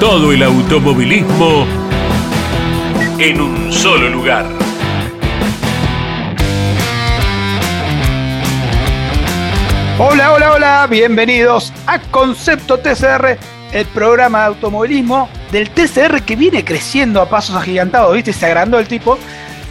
Todo el automovilismo en un solo lugar. Hola, hola, hola, bienvenidos a Concepto TCR, el programa de automovilismo del TCR que viene creciendo a pasos agigantados, ¿viste? Se agrandó el tipo.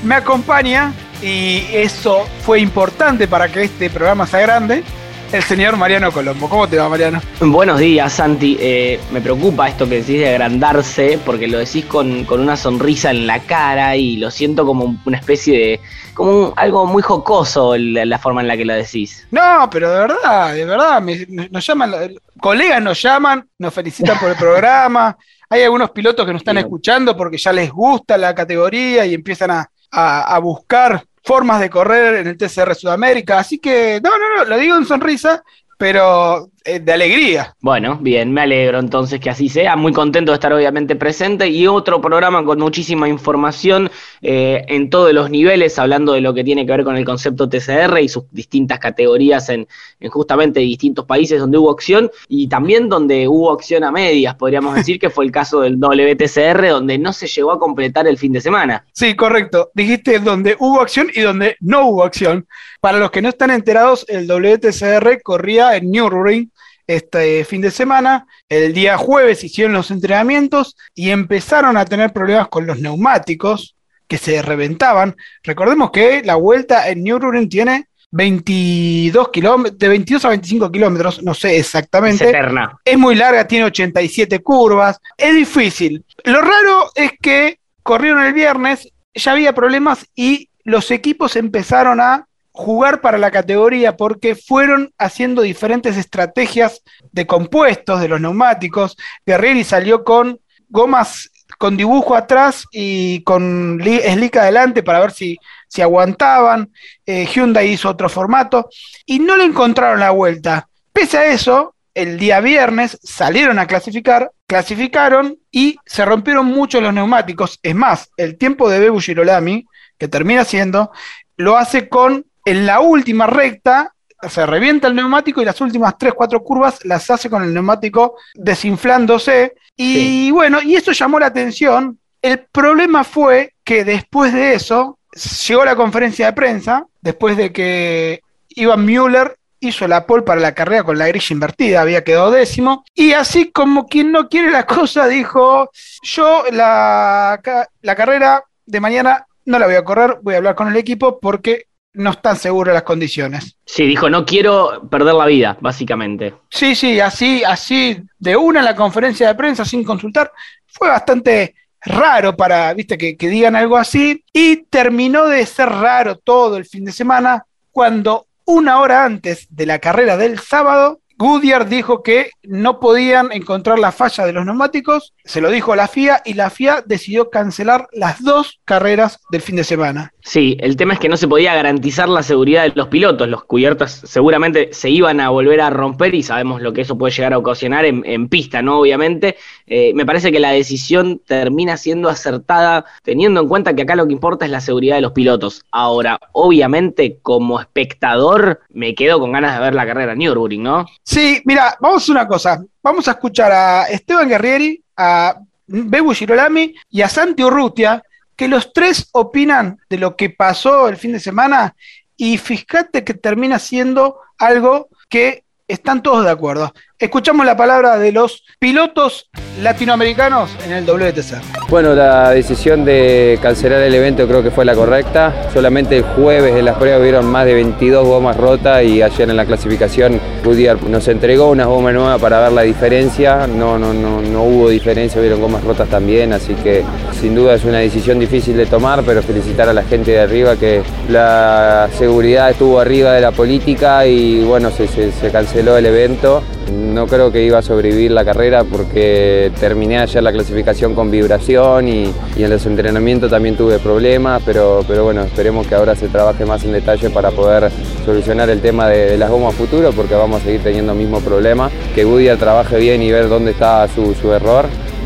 Me acompaña y eso fue importante para que este programa sea grande el señor Mariano Colombo. ¿Cómo te va, Mariano? Buenos días, Santi. Eh, me preocupa esto que decís de agrandarse, porque lo decís con, una sonrisa en la cara y lo siento como una especie de. como algo muy jocoso la, forma en la que lo decís. No, pero de verdad, de verdad. nos llaman, colegas nos llaman, nos felicitan por el programa. Hay algunos pilotos que nos están escuchando porque ya les gusta la categoría y empiezan a, a buscar formas de correr en el TCR Sudamérica. Así que, no, no, no, lo digo en sonrisa, pero eh, de alegría. Bueno, bien, me alegro entonces que así sea. Muy contento de estar obviamente presente y otro programa con muchísima información eh, en todos los niveles, hablando de lo que tiene que ver con el concepto TCR y sus distintas categorías en, justamente distintos países donde hubo acción y también donde hubo acción a medias, podríamos decir que fue el caso del WTCR, donde no se llegó a completar el fin de semana. Sí, correcto. Dijiste donde hubo acción y donde no hubo acción. Para los que no están enterados, el WTCR corría en Nürburgring este fin de semana. El día jueves hicieron los entrenamientos y empezaron a tener problemas con los neumáticos que se reventaban. Recordemos que la vuelta en Nürburgring tiene 22 kilómetros, de 22 a 25 kilómetros, no sé exactamente. Es eterna. Es muy larga, tiene 87 curvas. Es difícil. Lo raro es que corrieron el viernes, ya había problemas y los equipos empezaron a jugar para la categoría porque fueron haciendo diferentes estrategias de compuestos de los neumáticos. Guerrieri salió con gomas con dibujo atrás y con slick adelante para ver si, si aguantaban. Eh, Hyundai hizo otro formato y no le encontraron la vuelta. Pese a eso, el día viernes salieron a clasificar, clasificaron y se rompieron mucho los neumáticos. Es más, el tiempo de Bebu Girolami, que termina siendo, lo hace con en la última recta se revienta el neumático y las últimas 3-4 curvas las hace con el neumático desinflándose. Y bueno, y eso llamó la atención. El problema fue que después de eso llegó la conferencia de prensa, después de que Ivan Müller hizo la pole para la carrera con la grilla invertida, había quedado décimo, y así como quien no quiere la cosa, dijo, yo la, la carrera de mañana no la voy a correr, voy a hablar con el equipo porque no están seguras las condiciones. Sí, dijo, no quiero perder la vida, básicamente. Sí, sí, así, así, de una en la conferencia de prensa sin consultar, fue bastante raro para, viste, que, que digan algo así, y terminó de ser raro todo el fin de semana cuando una hora antes de la carrera del sábado, Goodyear dijo que no podían encontrar la falla de los neumáticos, se lo dijo a la FIA y la FIA decidió cancelar las dos carreras del fin de semana. Sí, el tema es que no se podía garantizar la seguridad de los pilotos, los cubiertos seguramente se iban a volver a romper y sabemos lo que eso puede llegar a ocasionar en, pista, ¿no? Obviamente, eh, me parece que la decisión termina siendo acertada teniendo en cuenta que acá lo que importa es la seguridad de los pilotos. Ahora, obviamente, como espectador, me quedo con ganas de ver la carrera Nürburgring, ¿no? Sí, mira, vamos a una cosa. Vamos a escuchar a Esteban Guerrieri, a Bebu Girolami y a Santi Urrutia, que los tres opinan de lo que pasó el fin de semana y fíjate que termina siendo algo que están todos de acuerdo. Escuchamos la palabra de los pilotos latinoamericanos en el WTC. Bueno, la decisión de cancelar el evento creo que fue la correcta. Solamente el jueves en las pruebas hubieron más de 22 gomas rotas y ayer en la clasificación Goodyear nos entregó una goma nueva para ver la diferencia. No, no, no, no hubo diferencia, hubieron gomas rotas también, así que Sin duda es una decisión difícil de tomar, pero felicitar a la gente de arriba que la seguridad estuvo arriba de la política y bueno, se canceló el evento. No creo que iba a sobrevivir la carrera porque terminé ayer la clasificación con vibración y, en los entrenamientos también tuve problemas, pero, pero bueno, esperemos que ahora se trabaje más en detalle para poder solucionar el tema de, las gomas futuro porque vamos a seguir teniendo el mismo problema, que Goodyear trabaje bien y ver dónde está su, su error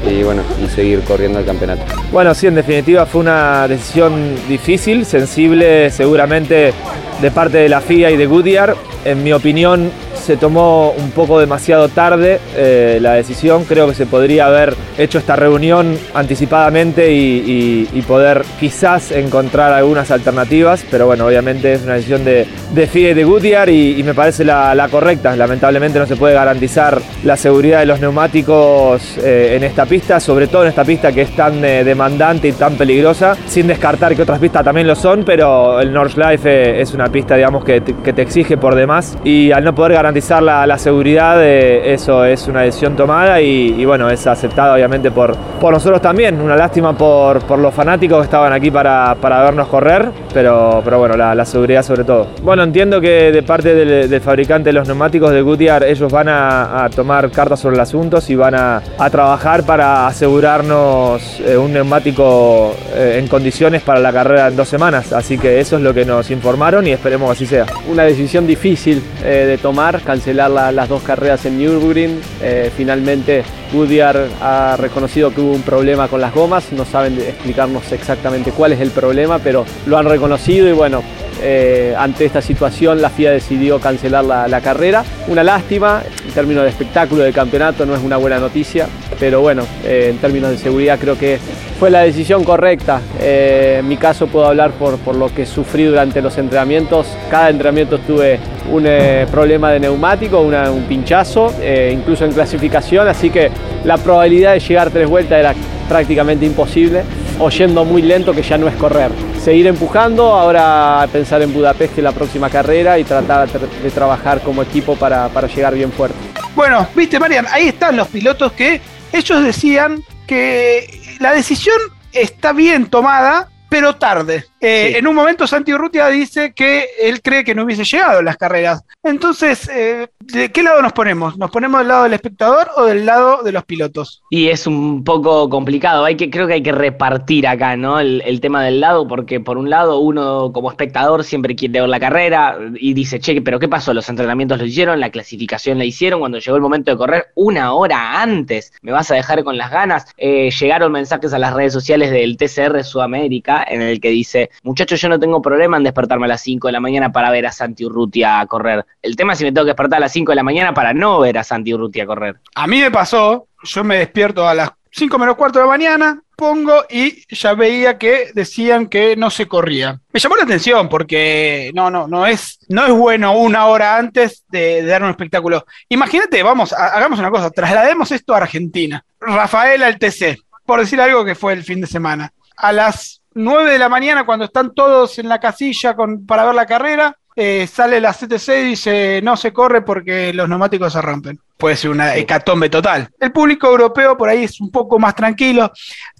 y bueno, y seguir corriendo el campeonato. Bueno, sí, en definitiva fue una decisión difícil, sensible seguramente de parte de la FIA y de Goodyear. En mi opinión, se tomó un poco demasiado tarde eh, la decisión. Creo que se podría haber hecho esta reunión anticipadamente y, poder quizás encontrar algunas alternativas, pero bueno, obviamente es una decisión de, de FIA y de Goodyear y, me parece la, correcta. Lamentablemente no se puede garantizar la seguridad de los neumáticos eh, en esta pista, sobre todo en esta pista que es tan eh, demandante y tan peligrosa, sin descartar que otras pistas también lo son, pero el Nordschleife es una pista, digamos, que que te exige por demás y al no poder garantizar garantizar la, seguridad, eso es una decisión tomada y, bueno, es aceptada obviamente por, por nosotros también. Una lástima por, por los fanáticos que estaban aquí para, para vernos correr, pero, pero bueno, la, seguridad sobre todo. Bueno, entiendo que de parte del, fabricante de los neumáticos de Goodyear, ellos van a, tomar cartas sobre el asunto y van a, trabajar para asegurarnos eh, un neumático eh, en condiciones para la carrera en dos semanas. Así que eso es lo que nos informaron y esperemos que así sea. Una decisión difícil eh, de tomar cancelar las dos carreras en Nürburgring. Eh, finalmente Goodyear ha reconocido que hubo un problema con las gomas, no saben explicarnos exactamente cuál es el problema, pero lo han reconocido y bueno, eh, ante esta situación la FIA decidió cancelar la, carrera. Una lástima, en términos de espectáculo de campeonato no es una buena noticia, pero bueno, eh, en términos de seguridad creo que fue la decisión correcta. Eh, en mi caso puedo hablar por, por, lo que sufrí durante los entrenamientos. Cada entrenamiento tuve un problema de neumático, un pinchazo, incluso en clasificación, así que la probabilidad de llegar tres vueltas era prácticamente imposible, o yendo muy lento que ya no es correr seguir empujando, ahora pensar en Budapest que la próxima carrera y tratar de trabajar como equipo para, para llegar bien fuerte. Bueno, viste Marian, ahí están los pilotos que ellos decían que la decisión está bien tomada, pero tarde. Eh, en un momento Santi Urrutia dice que él cree que no hubiese llegado a las carreras. Entonces, eh, ¿de qué lado nos ponemos? ¿Nos ponemos del lado del espectador o del lado de los pilotos? Y es un poco complicado. Hay que, creo que hay que repartir acá, ¿no? El, tema del lado, porque por un lado uno como espectador siempre quiere ver la carrera y dice, che, pero ¿qué pasó? Los entrenamientos lo hicieron, la clasificación la hicieron, cuando llegó el momento de correr una hora antes, me vas a dejar con las ganas. Eh, llegaron mensajes a las redes sociales del TCR Sudamérica en el que dice, muchachos, yo no tengo problema en despertarme a las 5 de la mañana para ver a Santi Urrutia correr. El tema es si me tengo que despertar a las 5 de la mañana para no ver a Santi Urrutia correr. A mí me pasó, yo me despierto a las 5 menos cuarto de la mañana, pongo y ya veía que decían que no se corría. Me llamó la atención porque no, no, no es, no es bueno una hora antes de, dar un espectáculo. Imagínate, vamos, hagamos una cosa, traslademos esto a Argentina. Rafael al TC, por decir algo que fue el fin de semana. A las 9 de la mañana, cuando están todos en la casilla con, para ver la carrera, eh, sale la CTC y dice no se corre porque los neumáticos se rompen. Puede ser una hecatombe total. El público europeo por ahí es un poco más tranquilo.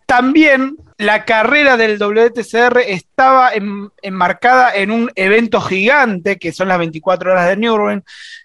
También la carrera del WTCR estaba enmarcada en un evento gigante, que son las 24 horas de Nürburgring.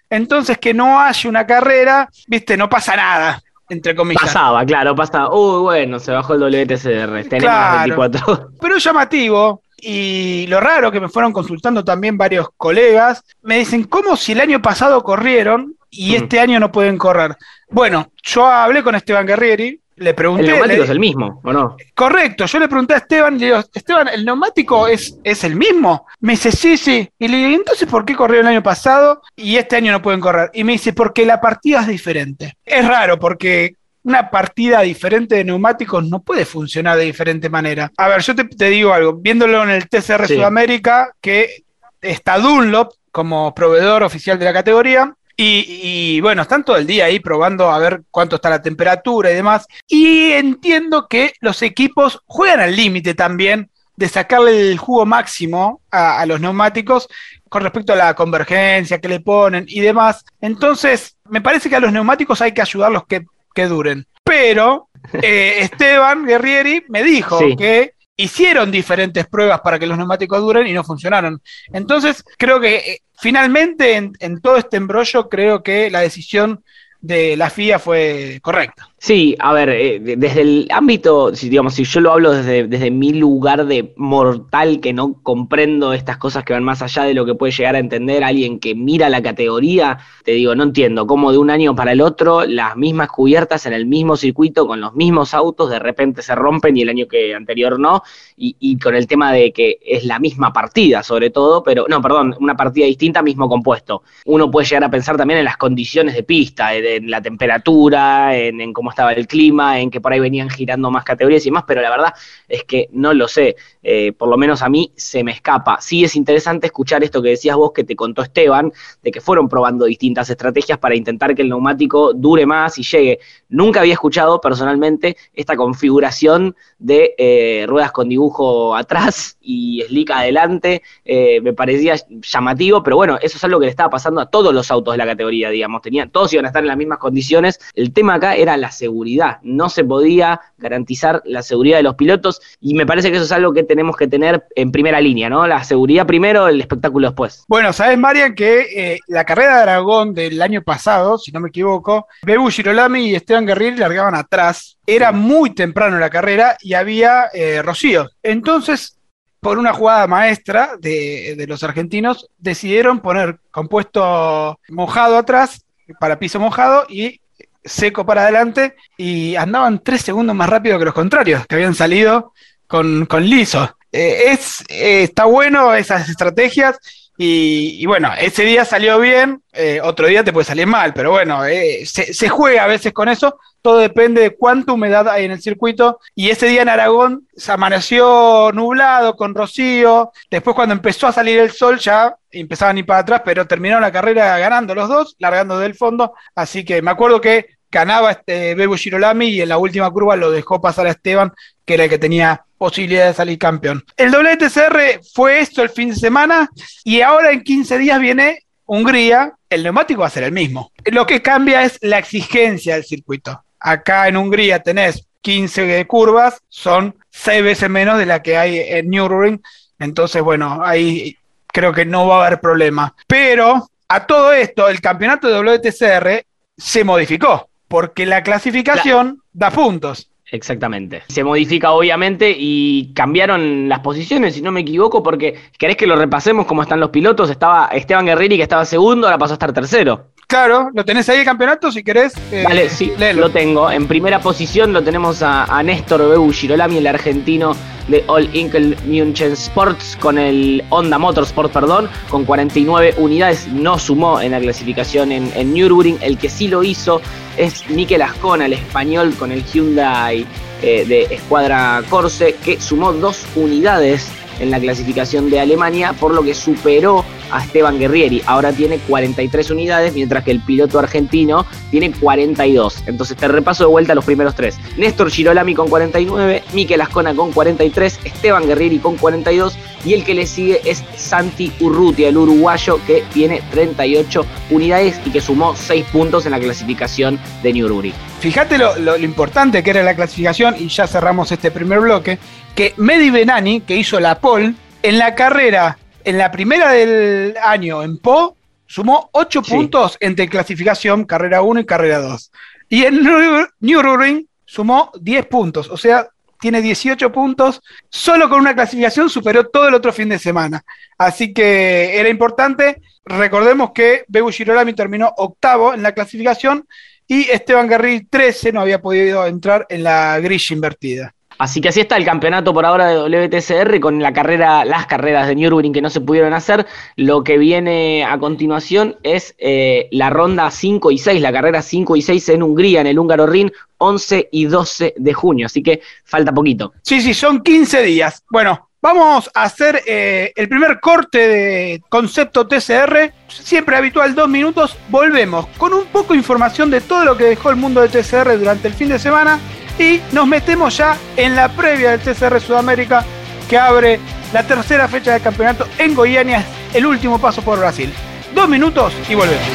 Entonces, que no haya una carrera, viste, no pasa nada entre comillas. Pasaba, claro, pasaba. Uy, bueno, se bajó el WTCR. Tenemos claro, 24. Pero es llamativo. Y lo raro que me fueron consultando también varios colegas, me dicen, ¿cómo si el año pasado corrieron y mm. este año no pueden correr? Bueno, yo hablé con Esteban Guerrieri, le pregunté. El neumático es el mismo, ¿o no? Correcto, yo le pregunté a Esteban le digo, Esteban, ¿el neumático es, es el mismo? Me dice, sí, sí. Y le digo, entonces por qué corrió el año pasado y este año no pueden correr? Y me dice, porque la partida es diferente. Es raro porque una partida diferente de neumáticos no puede funcionar de diferente manera. A ver, yo te, digo algo, viéndolo en el TCR Sudamérica, que está Dunlop como proveedor oficial de la categoría, y, bueno, están todo el día ahí probando a ver cuánto está la temperatura y demás. Y entiendo que los equipos juegan al límite también de sacarle el jugo máximo a, los neumáticos con respecto a la convergencia que le ponen y demás. Entonces, me parece que a los neumáticos hay que ayudarlos que, que duren. Pero eh, Esteban Guerrieri me dijo Sí. que hicieron diferentes pruebas para que los neumáticos duren y no funcionaron. Entonces, creo que eh, finalmente en, en todo este embrollo, creo que la decisión de la FIA fue correcta. Sí, a ver, eh, de- desde el ámbito, si digamos, si yo lo hablo desde, desde mi lugar de mortal que no comprendo estas cosas que van más allá de lo que puede llegar a entender alguien que mira la categoría, te digo, no entiendo cómo de un año para el otro las mismas cubiertas en el mismo circuito con los mismos autos de repente se rompen y el año que anterior no, y, y con el tema de que es la misma partida sobre todo, pero no, perdón, una partida distinta, mismo compuesto. Uno puede llegar a pensar también en las condiciones de pista, en, en la temperatura, en, en cómo estaba el clima, en que por ahí venían girando más categorías y más, pero la verdad es que no lo sé. Eh, por lo menos a mí se me escapa. Sí es interesante escuchar esto que decías vos que te contó Esteban, de que fueron probando distintas estrategias para intentar que el neumático dure más y llegue. Nunca había escuchado personalmente esta configuración de eh, ruedas con dibujo atrás y slick adelante. Eh, me parecía llamativo, pero bueno, eso es algo que le estaba pasando a todos los autos de la categoría, digamos. Tenían, todos iban a estar en las mismas condiciones. El tema acá era la seguridad. No se podía garantizar la seguridad de los pilotos y me parece que eso es algo que tenemos que tener en primera línea, ¿no? La seguridad primero, el espectáculo después. Bueno, sabes, Marian, que eh, la carrera de Aragón del año pasado, si no me equivoco, Bebu Girolami y Esteban Guerrieri largaban atrás. Era muy temprano la carrera y había eh, Rocío. Entonces, por una jugada maestra de, de los argentinos, decidieron poner compuesto mojado atrás para piso mojado y seco para adelante y andaban tres segundos más rápido que los contrarios, que habían salido con, con liso. Eh, es, eh, está bueno esas estrategias y, bueno, ese día salió bien, eh, otro día te puede salir mal, pero bueno, se, se juega a veces con eso, todo depende de cuánta humedad hay en el circuito. Y ese día en Aragón se amaneció nublado con rocío, después cuando empezó a salir el sol ya empezaban a ir para atrás, pero terminaron la carrera ganando los dos, largando del fondo, así que me acuerdo que ganaba este Bebu Girolami y en la última curva lo dejó pasar a Esteban, que era el que tenía posibilidad de salir campeón. El WTCR fue esto el fin de semana y ahora en 15 días viene Hungría, el neumático va a ser el mismo. Lo que cambia es la exigencia del circuito. Acá en Hungría tenés 15 curvas, son 6 veces menos de la que hay en Nürburgring, entonces bueno, ahí creo que no va a haber problema. Pero a todo esto, el campeonato de WTCR se modificó, porque la clasificación da puntos. Exactamente. Se modifica obviamente y cambiaron las posiciones, si no me equivoco, porque querés que lo repasemos cómo están los pilotos. Estaba Esteban Guerreri que estaba segundo, ahora pasó a estar tercero. Claro, lo tenés ahí el campeonato si querés. eh, Vale, sí, léelo. lo tengo. En primera posición lo tenemos a, a Néstor Beu Girolami, el argentino de All Inkle München Sports, con el Honda Motorsport, perdón, con 49 unidades. No sumó en la clasificación en, en Nürburgring. El que sí lo hizo es Mikel Ascona, el español, con el Hyundai eh, de Escuadra Corse, que sumó dos unidades en la clasificación de Alemania, por lo que superó a Esteban Guerrieri. Ahora tiene 43 unidades, mientras que el piloto argentino tiene 42. Entonces te repaso de vuelta los primeros tres. Néstor Girolami con 49, Mikel Ascona con 43, Esteban Guerrieri con 42 y el que le sigue es Santi Urrutia, el uruguayo que tiene 38 unidades y que sumó 6 puntos en la clasificación de Nürburgring. Fíjate lo, importante que era la clasificación, y ya cerramos este primer bloque, que Medi Benani, que hizo la pole, en la carrera, en la primera del año en Po, sumó 8 Sí. puntos entre clasificación, carrera 1 y carrera 2. Y en Nür- Nürburgring sumó 10 puntos, o sea, tiene 18 puntos, solo con una clasificación superó todo el otro fin de semana. Así que era importante. Recordemos que Bebu Girolami terminó octavo en la clasificación y Esteban Guerri 13 no había podido entrar en la grilla invertida. Así que así está el campeonato por ahora de WTCR con la carrera, las carreras de Nürburgring que no se pudieron hacer. Lo que viene a continuación es eh, la ronda 5 y 6, la carrera 5 y 6 en Hungría, en el Húngaro Ring, 11 y 12 de junio. Así que falta poquito. Sí, sí, son 15 días. Bueno, vamos a hacer eh, el primer corte de concepto TCR. Siempre habitual, dos minutos. Volvemos con un poco de información de todo lo que dejó el mundo de TCR durante el fin de semana. Y nos metemos ya en la previa del TCR Sudamérica que abre la tercera fecha del campeonato en Goiânia, el último paso por Brasil. Dos minutos y volvemos.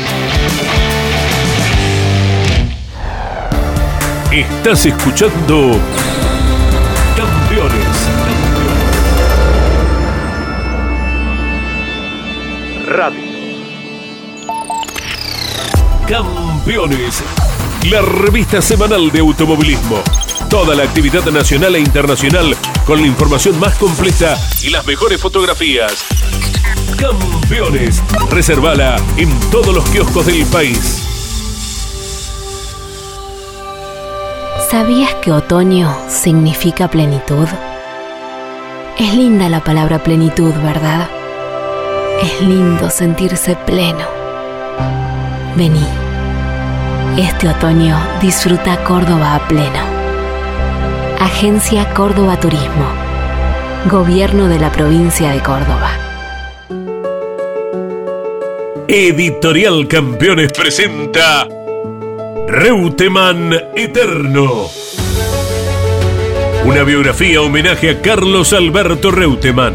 Estás escuchando Campeones. Radio. Campeones. La revista semanal de automovilismo. Toda la actividad nacional e internacional con la información más completa y las mejores fotografías. Campeones. Reservala en todos los kioscos del país. ¿Sabías que otoño significa plenitud? Es linda la palabra plenitud, ¿verdad? Es lindo sentirse pleno. Vení. Este otoño disfruta Córdoba a pleno. Agencia Córdoba Turismo. Gobierno de la provincia de Córdoba. Editorial Campeones presenta Reutemann Eterno. Una biografía homenaje a Carlos Alberto Reutemann,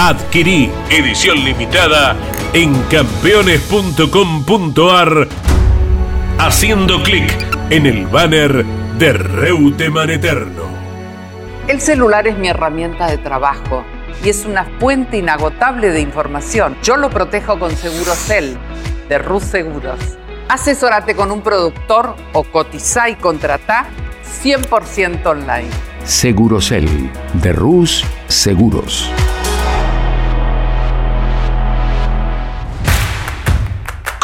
Adquirí edición limitada en campeones.com.ar haciendo clic en el banner de Reutemann Eterno. El celular es mi herramienta de trabajo y es una fuente inagotable de información. Yo lo protejo con Segurocel de Rus Seguros. Asesórate con un productor o cotiza y contrata 100% online. Segurocel de Rus Seguros.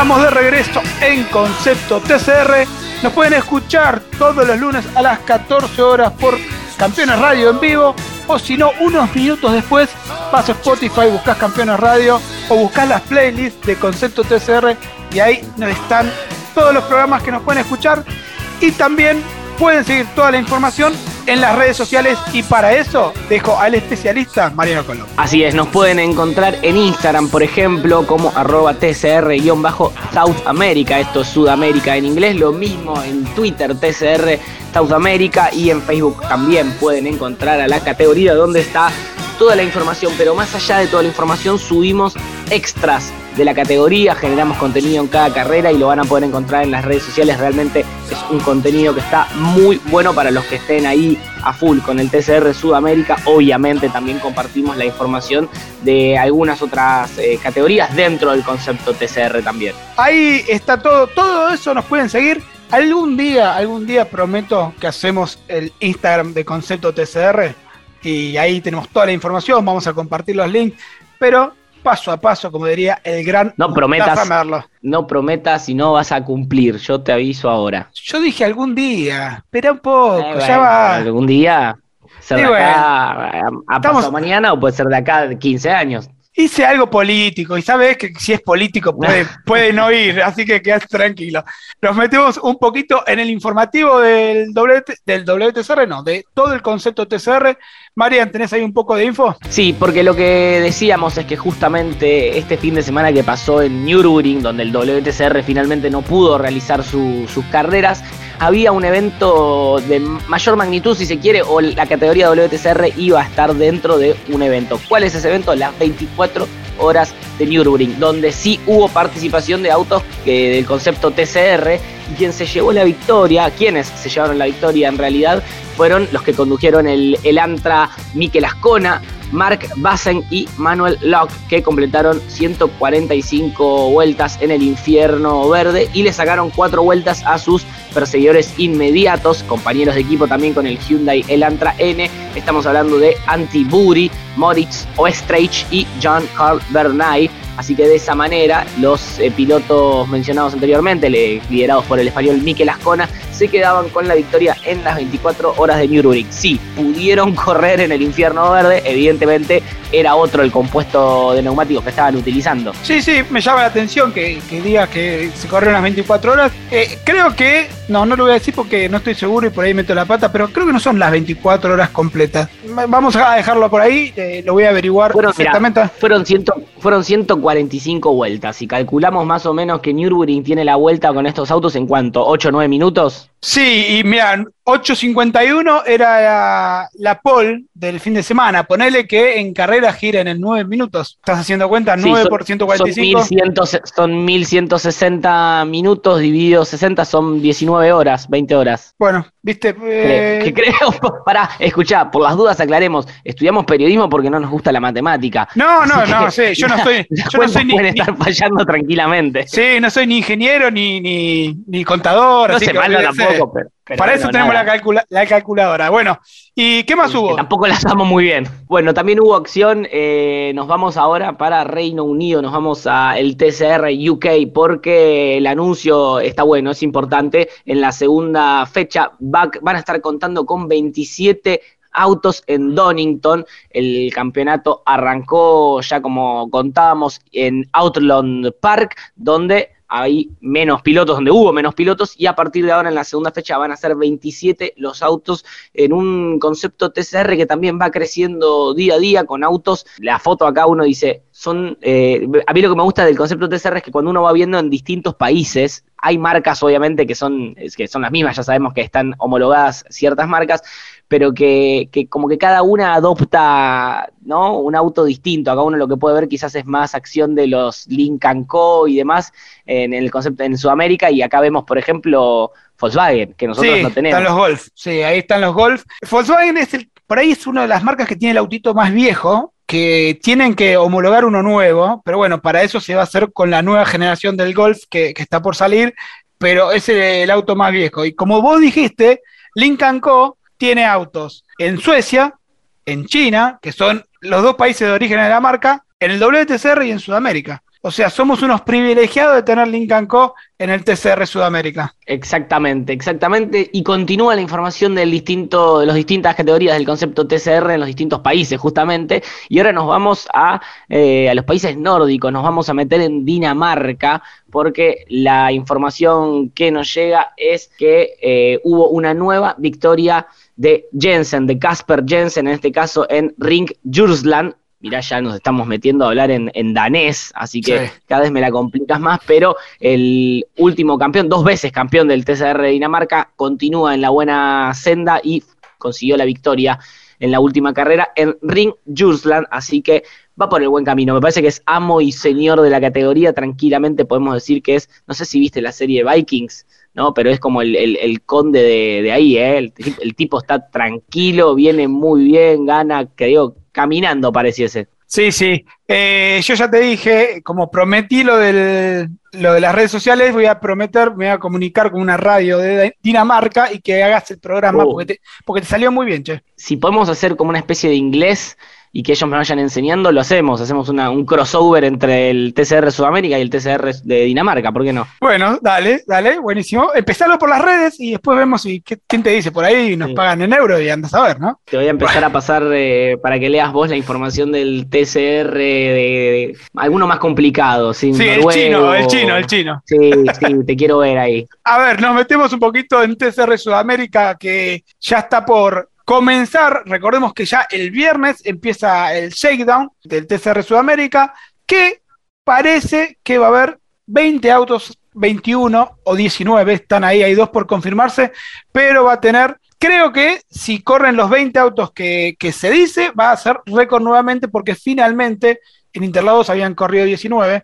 Estamos de regreso en Concepto TCR. Nos pueden escuchar todos los lunes a las 14 horas por Campeones Radio en vivo. O si no, unos minutos después, vas a Spotify, buscas Campeones Radio o buscas las playlists de Concepto TCR y ahí están todos los programas que nos pueden escuchar. Y también pueden seguir toda la información en las redes sociales y para eso dejo al especialista Mariano Colón. Así es, nos pueden encontrar en Instagram, por ejemplo, como arroba TCR-South America, esto es Sudamérica en inglés, lo mismo en Twitter, TCR South America y en Facebook también pueden encontrar a la categoría donde está toda la información, pero más allá de toda la información subimos extras de la categoría, generamos contenido en cada carrera y lo van a poder encontrar en las redes sociales. Realmente es un contenido que está muy bueno para los que estén ahí a full con el TCR Sudamérica. Obviamente también compartimos la información de algunas otras eh, categorías dentro del concepto TCR también. Ahí está todo, todo eso nos pueden seguir. Algún día, algún día prometo que hacemos el Instagram de Concepto TCR y ahí tenemos toda la información, vamos a compartir los links, pero paso a paso, como diría el gran no prometas, no prometas y no vas a cumplir, yo te aviso ahora. Yo dije algún día, espera un poco, eh, ya va. Algún día, ser de acá a, mañana o puede ser de acá de 15 años hice algo político y sabes que si es político puede, puede no ir, así que quedas tranquilo. Nos metemos un poquito en el informativo del, del WTCR, no, de todo el concepto TCR. Marian, ¿tenés ahí un poco de info? Sí, porque lo que decíamos es que justamente este fin de semana que pasó en Nürburgring, donde el WTCR finalmente no pudo realizar sus carreras, había un evento de mayor magnitud, si se quiere, o la categoría WTCR iba a estar dentro de un evento. ¿Cuál es ese evento? Las 24 horas de Nürburgring, donde sí hubo participación de autos del concepto TCR y quien se llevó la victoria, quienes se llevaron la victoria en realidad, fueron los que condujeron el, el Antra Mikel Ascona, Mark Bassen y Manuel Locke, que completaron 145 vueltas en el infierno verde y le sacaron cuatro vueltas a sus perseguidores inmediatos, compañeros de equipo también con el Hyundai Elantra N. Estamos hablando de Antti Buri, Moritz Oestreich y John Carl Bernay. Así que de esa manera, los eh, pilotos mencionados anteriormente, liderados por el español Mikel Ascona, se quedaban con la victoria en las 24 horas de Nürburgring. Sí, pudieron correr en el infierno verde, evidentemente era otro el compuesto de neumáticos que estaban utilizando. Sí, sí, me llama la atención que, que digas que se corrieron las 24 horas. Eh, creo que, no, no lo voy a decir porque no estoy seguro y por ahí meto la pata, pero creo que no son las 24 horas completas. Vamos a dejarlo por ahí, eh, lo voy a averiguar fueron, exactamente. fueron, ciento, fueron 145 vueltas y calculamos más o menos que Nürburgring tiene la vuelta con estos autos en cuanto, 8 o 9 minutos. Sí, y mira, 8.51 era la, la pole del fin de semana. Ponele que en carrera gira en el 9 minutos. ¿Estás haciendo cuenta? 9 Sí, por 145. Son, 1100, son 1160 minutos divididos 60 son 19 horas, 20 horas. Bueno, viste. Que creo, para, escuchá, por las dudas aclaremos, estudiamos periodismo porque no nos gusta la matemática. No, no, no, sí, yo no estoy. Yo no soy ni, pueden estar fallando tranquilamente. sí, no soy ni ingeniero ni, ni, ni contador. No así se que manda olvídese. tampoco, pero, pero Para bueno, eso tenemos la, calcula- la calculadora. Bueno, ¿y qué más hubo? tampoco la damos muy bien. Bueno, también hubo acción. eh, nos vamos ahora para Reino Unido, nos vamos a el TCR UK porque el anuncio está bueno, es importante. En la segunda fecha va- van a estar contando con 27 autos en Donington. El campeonato arrancó ya como contábamos en Outland Park, donde hay menos pilotos, donde hubo menos pilotos, y a partir de ahora en la segunda fecha van a ser 27 los autos en un concepto TCR que también va creciendo día a día con autos. La foto acá uno dice, son, eh, a mí lo que me gusta del concepto TCR es que cuando uno va viendo en distintos países, hay marcas obviamente que son, que son las mismas, ya sabemos que están homologadas ciertas marcas, pero que, que como que cada una adopta ¿no? un auto distinto. Acá uno lo que puede ver quizás es más acción de los Lincoln Co. y demás en el concepto en Sudamérica, y acá vemos, por ejemplo, Volkswagen, que nosotros sí, no tenemos. están los Golf. Sí, ahí están los Golf. Volkswagen es el, por ahí es una de las marcas que tiene el autito más viejo, que tienen que homologar uno nuevo, pero bueno, para eso se va a hacer con la nueva generación del Golf que, que está por salir, pero es el, el auto más viejo. Y como vos dijiste, Lincoln Co. tiene autos en Suecia, en China, que son los dos países de origen de la marca, en el WTCR y en Sudamérica. O sea, somos unos privilegiados de tener Lincoln Co. en el TCR Sudamérica. Exactamente, exactamente. Y continúa la información del distinto, de las distintas categorías del concepto TCR en los distintos países, justamente. Y ahora nos vamos a, eh, a los países nórdicos, nos vamos a meter en Dinamarca, porque la información que nos llega es que eh, hubo una nueva victoria de Jensen, de Casper Jensen, en este caso en Ring Jursland. Mirá, ya nos estamos metiendo a hablar en, en danés, así que Sí. cada vez me la complicas más, pero el último campeón, dos veces campeón del TCR de Dinamarca, continúa en la buena senda y consiguió la victoria en la última carrera en Ring Jursland, así que va por el buen camino. Me parece que es amo y señor de la categoría, tranquilamente podemos decir que es, no sé si viste la serie Vikings, ¿no? Pero es como el, el- el conde de, de ahí, ¿eh? El, ti- el tipo está tranquilo, viene muy bien, gana, que digo, caminando pareciese. Sí, sí. Eh, yo ya te dije, como prometí lo, del, lo de las redes sociales, voy a prometer, me voy a comunicar con una radio de Dinamarca y que hagas el programa Oh. porque, te, porque te salió muy bien, che. si podemos hacer como una especie de inglés y que ellos me vayan enseñando, lo hacemos. Hacemos una, un crossover entre el TCR Sudamérica y el TCR de Dinamarca, ¿por qué no? Bueno, dale, dale, buenísimo. Empezalo por las redes y después vemos si, qué- quién te dice por ahí, nos Sí. pagan en euros y andas a ver, ¿no? Te voy a empezar a pasar eh, para que leas vos la información del TCR de, de- alguno más complicado, ¿sí? Sí, el chino, el chino, el chino. Sí, sí, te quiero ver ahí. A ver, nos metemos un poquito en TCR Sudamérica que ya está por comenzar. Recordemos que ya el viernes empieza el shakedown del TCR Sudamérica, que parece que va a haber 20 autos, 21 o 19, están ahí, hay dos por confirmarse, pero va a tener, creo que si corren los 20 autos que, se dice, va a ser récord nuevamente porque finalmente en Interlagos habían corrido 19.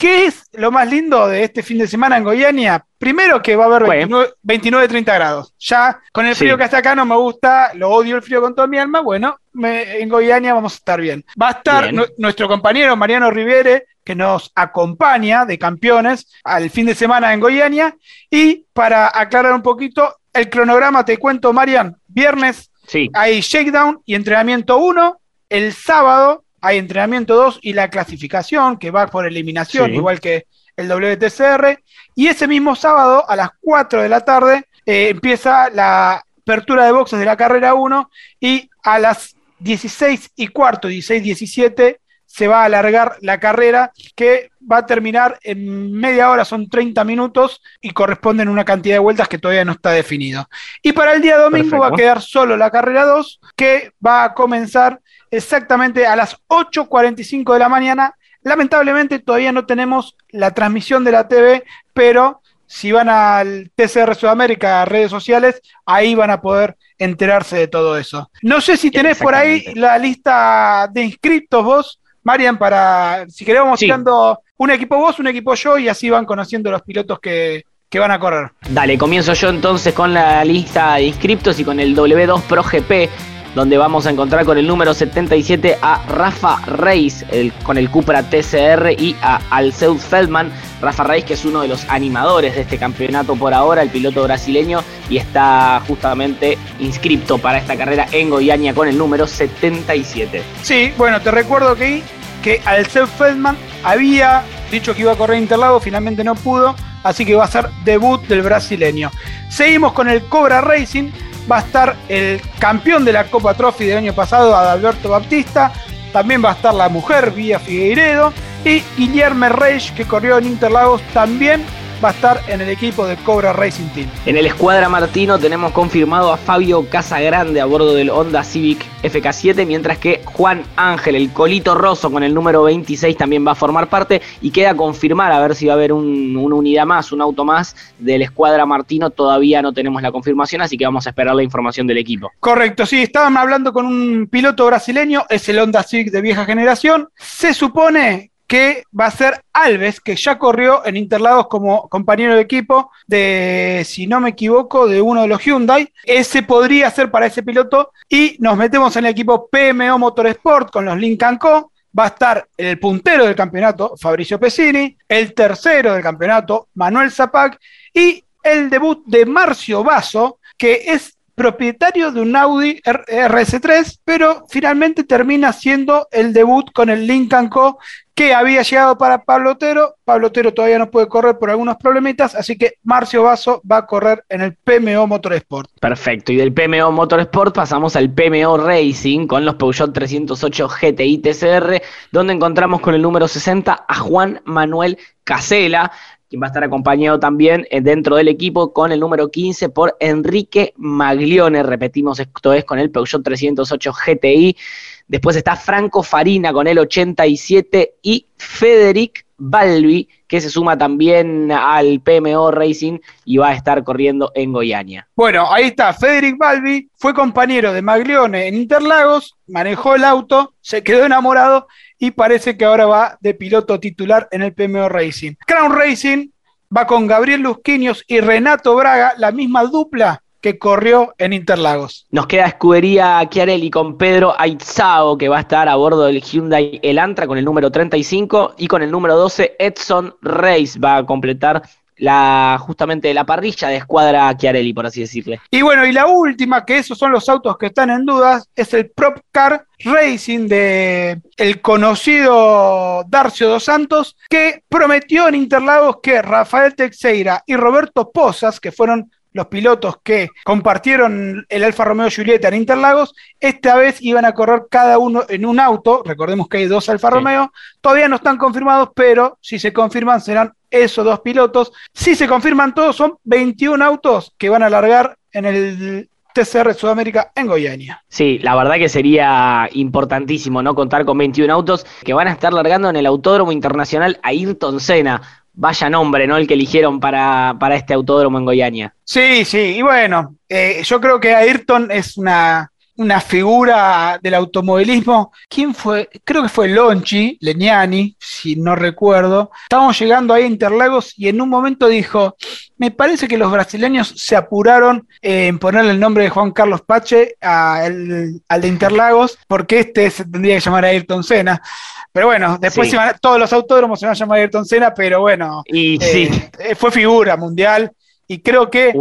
¿Qué es lo más lindo de este fin de semana en Goiania? Primero que va a haber 29, 30 grados. Ya con el frío que está acá no me gusta, lo odio el frío con toda mi alma. Bueno, en Goiania vamos a estar bien. Va a estar nuestro compañero Mariano Riviere, que nos acompaña de campeones al fin de semana en Goiania. Y para aclarar un poquito, el cronograma te cuento, Marian, viernes hay shakedown y entrenamiento 1, el sábado hay entrenamiento 2 y la clasificación, que va por eliminación, igual que el WTCR. Y ese mismo sábado, a las 4 de la tarde, eh, empieza la apertura de boxes de la carrera 1 y a las 16 y cuarto, 16, 17, se va a alargar la carrera que va a terminar en media hora, son 30 minutos y corresponden a una cantidad de vueltas que todavía no está definido. Y para el día domingo va a quedar solo la carrera 2 que va a comenzar exactamente a las 8.45 de la mañana. Lamentablemente todavía no tenemos la transmisión de la TV, pero si van al TCR Sudamérica, a redes sociales, ahí van a poder enterarse de todo eso. No sé si tenés por ahí la lista de inscritos vos, Marian, para si queremos tirando un equipo vos, un equipo yo, y así van conociendo los pilotos que, que van a correr. Dale, comienzo yo entonces con la lista de inscriptos y con el W2 Pro GP donde vamos a encontrar con el número 77 a Rafa Reis con el Cupra TCR y a Alceus Feldman. Rafa Reis, que es uno de los animadores de este campeonato por ahora, el piloto brasileño, y está justamente inscripto para esta carrera en Goiânia con el número 77. Sí, bueno, te recuerdo que, que Feldman había dicho que iba a correr Interlagos, finalmente no pudo, así que va a ser debut del brasileño. Seguimos con el Cobra Racing va a estar el campeón de la Copa Trophy del año pasado, Adalberto Baptista. También va a estar la mujer, Vía Figueiredo. Y Guillermo Reich, que corrió en Interlagos, también va a estar en el equipo de Cobra Racing Team. En el Escuadra Martino tenemos confirmado a Fabio Casagrande a bordo del Honda Civic FK7, mientras que Juan Ángel, el colito roso con el número 26, también va a formar parte y queda confirmar a ver si va a haber una unidad más, un auto más del Escuadra Martino. Todavía no tenemos la confirmación, así que vamos a esperar la información del equipo. Correcto, sí, estaban hablando con un piloto brasileño, es el Honda Civic de vieja generación. Se supone que va a ser Alves, que ya corrió en Interlagos como compañero de equipo de, si no me equivoco, de uno de los Hyundai. Ese podría ser para ese piloto. Y nos metemos en el equipo PMO Motorsport con los Lincoln Co. Va a estar el puntero del campeonato, Fabricio Pesini, el tercero del campeonato, Manuel Zapac, y el debut de Marcio Basso, que es propietario de un Audi RS3, pero finalmente termina siendo el debut con el Lincoln Co que había llegado para Pablo Otero. Pablo Otero todavía no puede correr por algunos problemitas, así que Marcio Vaso va a correr en el PMO Motorsport. Perfecto, y del PMO Motorsport pasamos al PMO Racing con los Peugeot 308 GTI TCR, donde encontramos con el número 60 a Juan Manuel Casela, quien va a estar acompañado también eh, dentro del equipo con el número 15 por Enrique Maglione. Repetimos, esto es con el Peugeot 308 GTI. Después está Franco Farina con el 87 y Federic Balbi, que se suma también al PMO Racing y va a estar corriendo en Goiânia. Bueno, ahí está, Federic Balbi fue compañero de Maglione en Interlagos, manejó el auto, se quedó enamorado y parece que ahora va de piloto titular en el PMO Racing. Crown Racing va con Gabriel Lusquinios y Renato Braga, la misma dupla que corrió en Interlagos. Nos queda escudería Chiarelli con Pedro Aitzao, que va a estar a bordo del Hyundai Elantra con el número 35 y con el número 12 Edson Reis va a completar la justamente la parrilla de escuadra Chiarelli, por así decirle. Y bueno, y la última, que esos son los autos que están en dudas, es el Prop Car Racing de el conocido Darcio dos Santos, que prometió en Interlagos que Rafael Teixeira y Roberto Posas, que fueron los pilotos que compartieron el Alfa Romeo Julieta en Interlagos, esta vez iban a correr cada uno en un auto, recordemos que hay dos Alfa Romeo, todavía no están confirmados, pero si se confirman serán esos dos pilotos. Si se confirman todos, son 21 autos que van a largar en el TCR Sudamérica en Goiânia. Sí, la verdad que sería importantísimo, ¿no? Contar con 21 autos que van a estar largando en el Autódromo Internacional Ayrton Senna vaya nombre, ¿no? El que eligieron para, para este autódromo en Goiânia. Sí, sí, y bueno, eh, yo creo que Ayrton es una, una figura del automovilismo. ¿Quién fue? Creo que fue Lonchi, Leniani, si no recuerdo. Estábamos llegando ahí a Interlagos y en un momento dijo, me parece que los brasileños se apuraron en ponerle el nombre de Juan Carlos Pache al de Interlagos, porque este se tendría que llamar Ayrton Senna. Pero bueno, después todos los autódromos se van a llamar Ayrton Senna, pero bueno, y, sí. Eh, fue figura mundial y creo que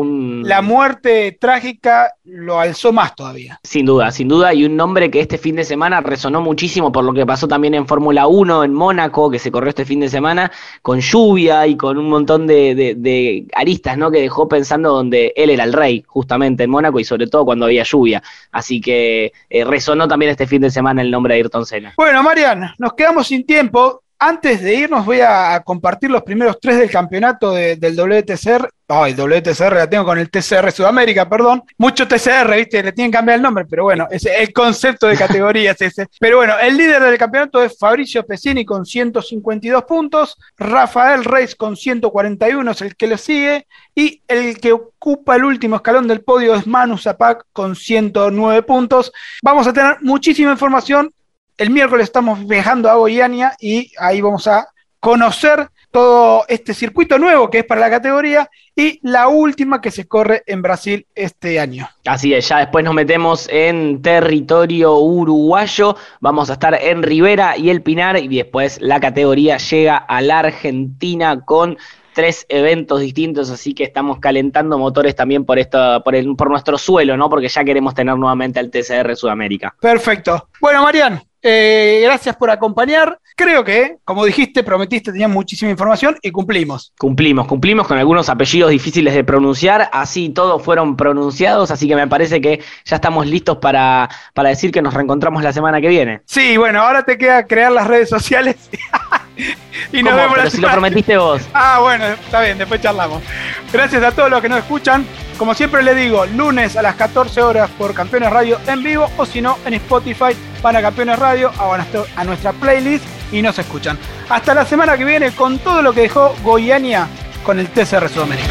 la muerte trágica lo alzó más todavía. Sin duda, sin duda, y un nombre que este fin de semana resonó muchísimo por lo que pasó también en Fórmula 1 en Mónaco, que se corrió este fin de semana, con lluvia y con un montón de, aristas, ¿no? Que dejó pensando donde él era el rey, justamente en Mónaco, y sobre todo cuando había lluvia. Así que eh, resonó también este fin de semana el nombre de Ayrton Senna. Bueno, Marian, nos quedamos sin tiempo. Antes de irnos voy a compartir los primeros tres del campeonato del WTCR. Ay, el WTCR la tengo con el TCR Sudamérica, perdón. Mucho TCR, ¿viste? Le tienen que cambiar el nombre, pero bueno, es el concepto de categorías ese. Pero bueno, el líder del campeonato es Fabricio Pesini con 152 puntos. Rafael Reis con 141 es el que le sigue. Y el que ocupa el último escalón del podio es Manu Zapac con 109 puntos. Vamos a tener muchísima información el miércoles estamos viajando a Goiânia y ahí vamos a conocer todo este circuito nuevo que es para la categoría y la última que se corre en Brasil este año. Así es, ya después nos metemos en territorio uruguayo, vamos a estar en Rivera y el Pinar y después la categoría llega a la Argentina con tres eventos distintos, así que estamos calentando motores también por esto, por, el, por nuestro suelo, ¿no? Porque ya queremos tener nuevamente al TCR Sudamérica. Perfecto. Bueno, Marian, eh, gracias por acompañar. Creo que, como dijiste, prometiste, tenías muchísima información y cumplimos. Cumplimos, cumplimos con algunos apellidos difíciles de pronunciar, así todos fueron pronunciados, así que me parece que ya estamos listos para, para decir que nos reencontramos la semana que viene. Sí, bueno, ahora te queda crear las redes sociales. y nos vemos Pero si lo prometiste vos. Ah, bueno, está bien, después charlamos. Gracias a todos los que nos escuchan. Como siempre le digo, lunes a las 14 horas por Campeones Radio en vivo o si no en Spotify para Campeones Radio a nuestra playlist y nos escuchan. Hasta la semana que viene con todo lo que dejó Goiania con el TCR Sudamérica.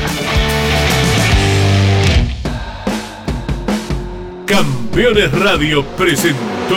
Campeones Radio presentó